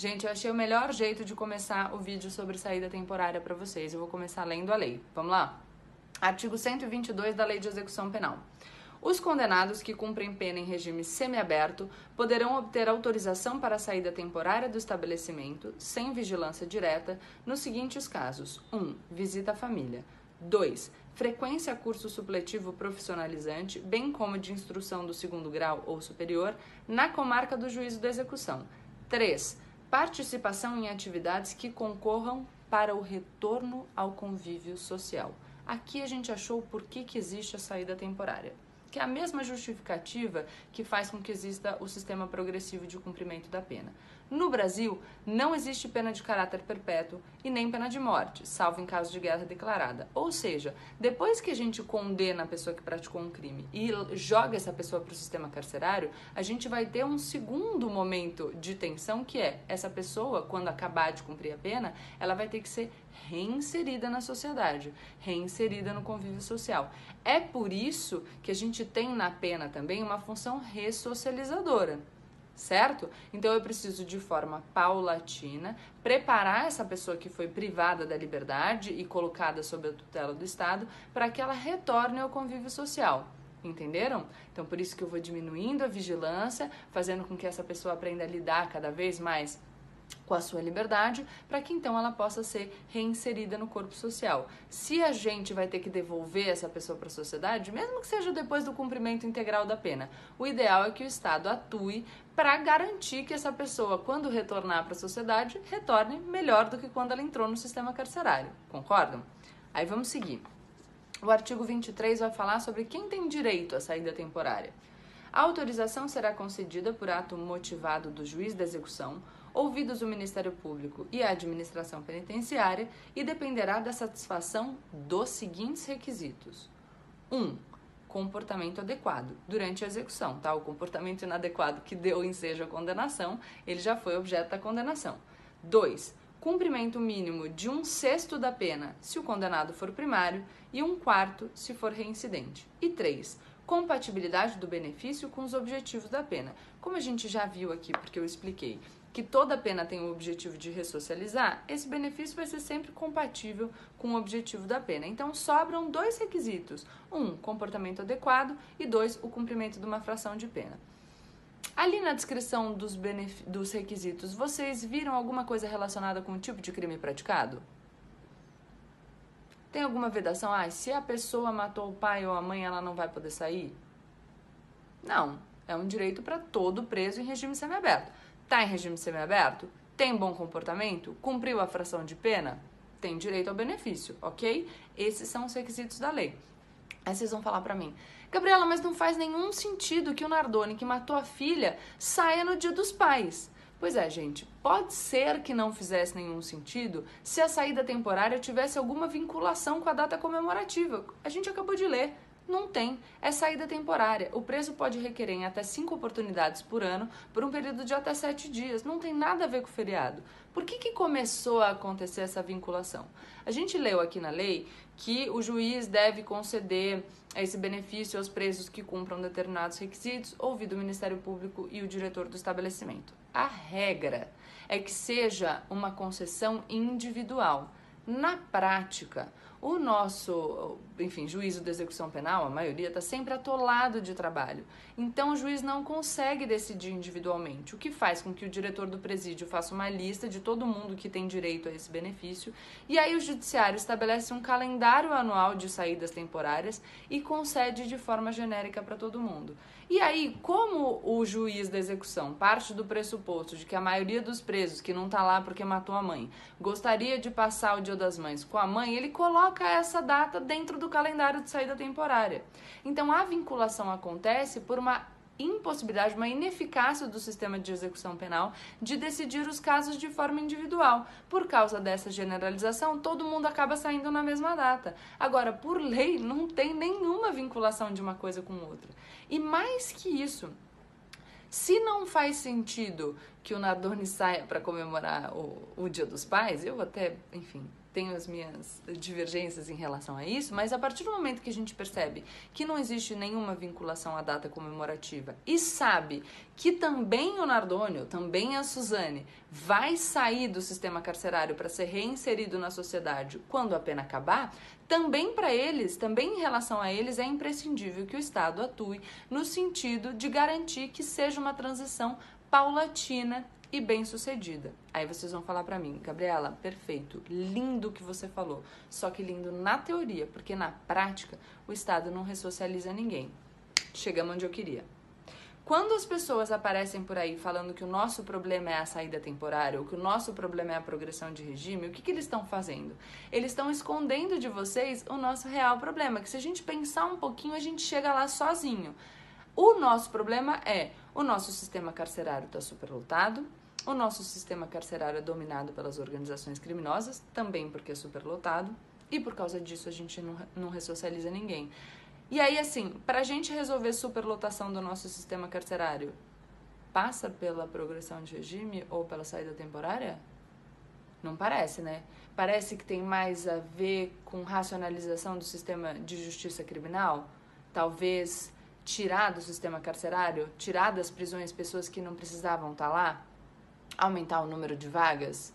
Gente, eu achei o melhor jeito de começar o vídeo sobre saída temporária para vocês. Eu vou começar lendo a lei. Vamos lá? Artigo 122 da Lei de Execução Penal. Os condenados que cumprem pena em regime semiaberto poderão obter autorização para a saída temporária do estabelecimento, sem vigilância direta, nos seguintes casos: 1. Um, visita à família. 2. Frequência a curso supletivo profissionalizante, bem como de instrução do segundo grau ou superior, na comarca do juízo da execução. 3 participação em atividades que concorram para o retorno ao convívio social. Aqui a gente achou por que, que existe a saída temporária que é a mesma justificativa que faz com que exista o sistema progressivo de cumprimento da pena. No Brasil, não existe pena de caráter perpétuo e nem pena de morte, salvo em caso de guerra declarada. Ou seja, depois que a gente condena a pessoa que praticou um crime e joga essa pessoa para o sistema carcerário, a gente vai ter um segundo momento de tensão que é essa pessoa, quando acabar de cumprir a pena, ela vai ter que ser reinserida na sociedade, reinserida no convívio social. É por isso que a gente tem na pena também uma função ressocializadora certo? Então eu preciso de forma paulatina preparar essa pessoa que foi privada da liberdade e colocada sob a tutela do Estado para que ela retorne ao convívio social. Entenderam? Então por isso que eu vou diminuindo a vigilância, fazendo com que essa pessoa aprenda a lidar cada vez mais com a sua liberdade, para que então ela possa ser reinserida no corpo social. Se a gente vai ter que devolver essa pessoa para a sociedade, mesmo que seja depois do cumprimento integral da pena, o ideal é que o Estado atue para garantir que essa pessoa, quando retornar para a sociedade, retorne melhor do que quando ela entrou no sistema carcerário. Concordam? Aí vamos seguir. O artigo 23 vai falar sobre quem tem direito à saída temporária. A autorização será concedida por ato motivado do juiz da execução ouvidos o Ministério Público e a administração penitenciária e dependerá da satisfação dos seguintes requisitos: 1. Um, comportamento adequado durante a execução, tá? O comportamento inadequado que deu ensejo à condenação, ele já foi objeto da condenação. 2. Cumprimento mínimo de um sexto da pena se o condenado for primário e um quarto se for reincidente. E 3 compatibilidade do benefício com os objetivos da pena. Como a gente já viu aqui, porque eu expliquei, que toda pena tem o objetivo de ressocializar, esse benefício vai ser sempre compatível com o objetivo da pena. Então, sobram dois requisitos: um, comportamento adequado, e dois, o cumprimento de uma fração de pena. Ali na descrição dos, dos requisitos, vocês viram alguma coisa relacionada com o tipo de crime praticado? Tem alguma vedação? Ah, se a pessoa matou o pai ou a mãe, ela não vai poder sair? Não. É um direito para todo preso em regime semiaberto. Está em regime semiaberto? Tem bom comportamento? Cumpriu a fração de pena? Tem direito ao benefício, ok? Esses são os requisitos da lei. Aí vocês vão falar para mim, Gabriela, mas não faz nenhum sentido que o Nardoni, que matou a filha, saia no dia dos pais. Pois é, gente, pode ser que não fizesse nenhum sentido se a saída temporária tivesse alguma vinculação com a data comemorativa. A gente acabou de ler. Não tem. É saída temporária. O preço pode requerer em até cinco oportunidades por ano por um período de até sete dias. Não tem nada a ver com o feriado. Por que, que começou a acontecer essa vinculação? A gente leu aqui na lei que o juiz deve conceder esse benefício aos presos que cumpram determinados requisitos, ouvido o Ministério Público e o diretor do estabelecimento. A regra é que seja uma concessão individual. Na prática, o nosso, enfim, juízo de execução penal, a maioria, está sempre atolado de trabalho. Então, o juiz não consegue decidir individualmente, o que faz com que o diretor do presídio faça uma lista de todo mundo que tem direito a esse benefício, e aí o judiciário estabelece um calendário anual de saídas temporárias e concede de forma genérica para todo mundo. E aí, como o juiz da execução parte do pressuposto de que a maioria dos presos que não está lá porque matou a mãe gostaria de passar o Dia das Mães com a mãe, ele coloca essa data dentro do calendário de saída temporária. Então, a vinculação acontece por uma impossibilidade, uma ineficácia do sistema de execução penal de decidir os casos de forma individual. Por causa dessa generalização, todo mundo acaba saindo na mesma data. Agora, por lei, não tem nenhuma vinculação de uma coisa com outra. E mais que isso, se não faz sentido que o Nardoni saia para comemorar o, o Dia dos Pais. Eu até, enfim, tenho as minhas divergências em relação a isso, mas a partir do momento que a gente percebe que não existe nenhuma vinculação à data comemorativa e sabe que também o Nardônio, também a Suzane, vai sair do sistema carcerário para ser reinserido na sociedade quando a pena acabar, também para eles, também em relação a eles, é imprescindível que o Estado atue no sentido de garantir que seja uma transição paulatina e bem-sucedida. Aí vocês vão falar para mim, Gabriela, perfeito, lindo o que você falou. Só que lindo na teoria, porque na prática o Estado não ressocializa ninguém. Chegamos onde eu queria. Quando as pessoas aparecem por aí falando que o nosso problema é a saída temporária ou que o nosso problema é a progressão de regime, o que, que eles estão fazendo? Eles estão escondendo de vocês o nosso real problema, que se a gente pensar um pouquinho, a gente chega lá sozinho. O nosso problema é o nosso sistema carcerário está superlotado, o nosso sistema carcerário é dominado pelas organizações criminosas, também porque é superlotado, e por causa disso a gente não, não ressocializa ninguém. E aí, assim, para a gente resolver superlotação do nosso sistema carcerário, passa pela progressão de regime ou pela saída temporária? Não parece, né? Parece que tem mais a ver com racionalização do sistema de justiça criminal? Talvez tirar do sistema carcerário, tirar das prisões pessoas que não precisavam estar tá lá? Aumentar o número de vagas,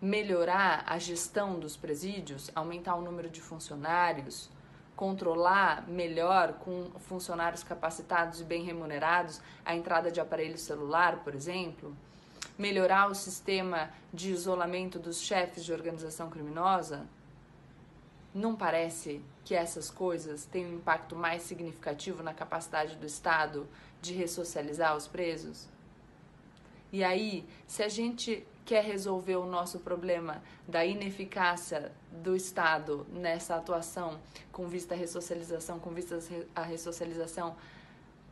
melhorar a gestão dos presídios, aumentar o número de funcionários, controlar melhor com funcionários capacitados e bem remunerados a entrada de aparelho celular, por exemplo, melhorar o sistema de isolamento dos chefes de organização criminosa, não parece que essas coisas têm um impacto mais significativo na capacidade do Estado de ressocializar os presos? E aí, se a gente quer resolver o nosso problema da ineficácia do Estado nessa atuação com vista à ressocialização, com vista à ressocialização,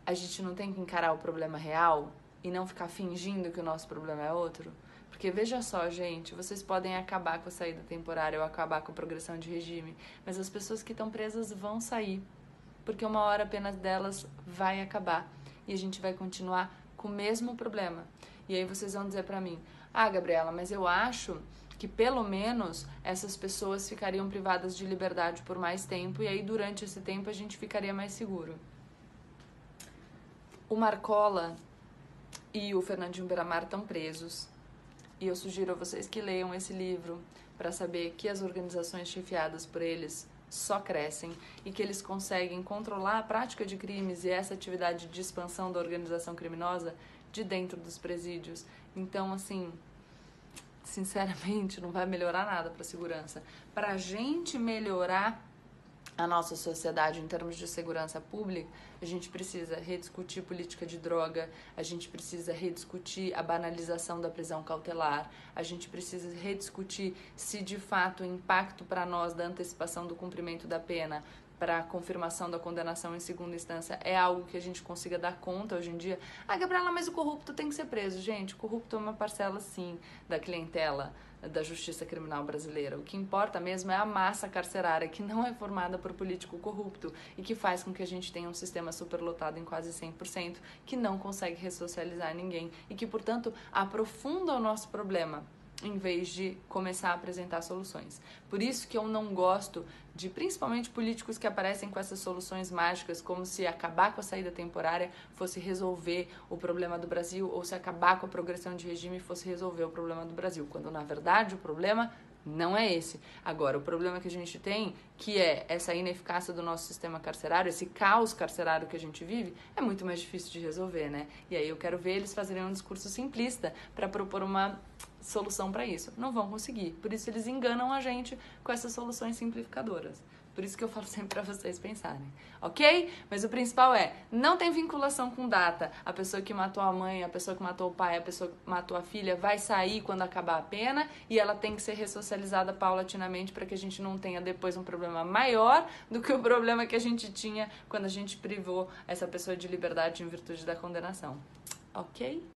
a gente não tem que encarar o problema real e não ficar fingindo que o nosso problema é outro? Porque veja só, gente, vocês podem acabar com a saída temporária ou acabar com a progressão de regime, mas as pessoas que estão presas vão sair, porque uma hora apenas delas vai acabar e a gente vai continuar com o mesmo problema. E aí vocês vão dizer para mim: "Ah, Gabriela, mas eu acho que pelo menos essas pessoas ficariam privadas de liberdade por mais tempo e aí durante esse tempo a gente ficaria mais seguro". O Marcola e o Fernandinho Beramar estão presos. E eu sugiro a vocês que leiam esse livro para saber que as organizações chefiadas por eles só crescem e que eles conseguem controlar a prática de crimes e essa atividade de expansão da organização criminosa de dentro dos presídios. Então, assim, sinceramente, não vai melhorar nada para a segurança. Para a gente melhorar a nossa sociedade em termos de segurança pública, a gente precisa rediscutir política de droga, a gente precisa rediscutir a banalização da prisão cautelar, a gente precisa rediscutir se de fato o impacto para nós da antecipação do cumprimento da pena para confirmação da condenação em segunda instância é algo que a gente consiga dar conta hoje em dia. Ah, Gabriela, mas o corrupto tem que ser preso. Gente, corrupto é uma parcela, sim, da clientela da justiça criminal brasileira. O que importa mesmo é a massa carcerária, que não é formada por político corrupto e que faz com que a gente tenha um sistema superlotado em quase 100%, que não consegue ressocializar ninguém e que, portanto, aprofunda o nosso problema em vez de começar a apresentar soluções. Por isso que eu não gosto de principalmente políticos que aparecem com essas soluções mágicas, como se acabar com a saída temporária fosse resolver o problema do Brasil, ou se acabar com a progressão de regime fosse resolver o problema do Brasil, quando na verdade o problema não é esse. Agora, o problema que a gente tem, que é essa ineficácia do nosso sistema carcerário, esse caos carcerário que a gente vive, é muito mais difícil de resolver, né? E aí eu quero ver eles fazerem um discurso simplista para propor uma solução para isso. Não vão conseguir. Por isso eles enganam a gente com essas soluções simplificadoras. Por isso que eu falo sempre para vocês pensarem, ok? Mas o principal é, não tem vinculação com data. A pessoa que matou a mãe, a pessoa que matou o pai, a pessoa que matou a filha vai sair quando acabar a pena e ela tem que ser ressocializada paulatinamente para que a gente não tenha depois um problema maior do que o problema que a gente tinha quando a gente privou essa pessoa de liberdade em virtude da condenação. Ok?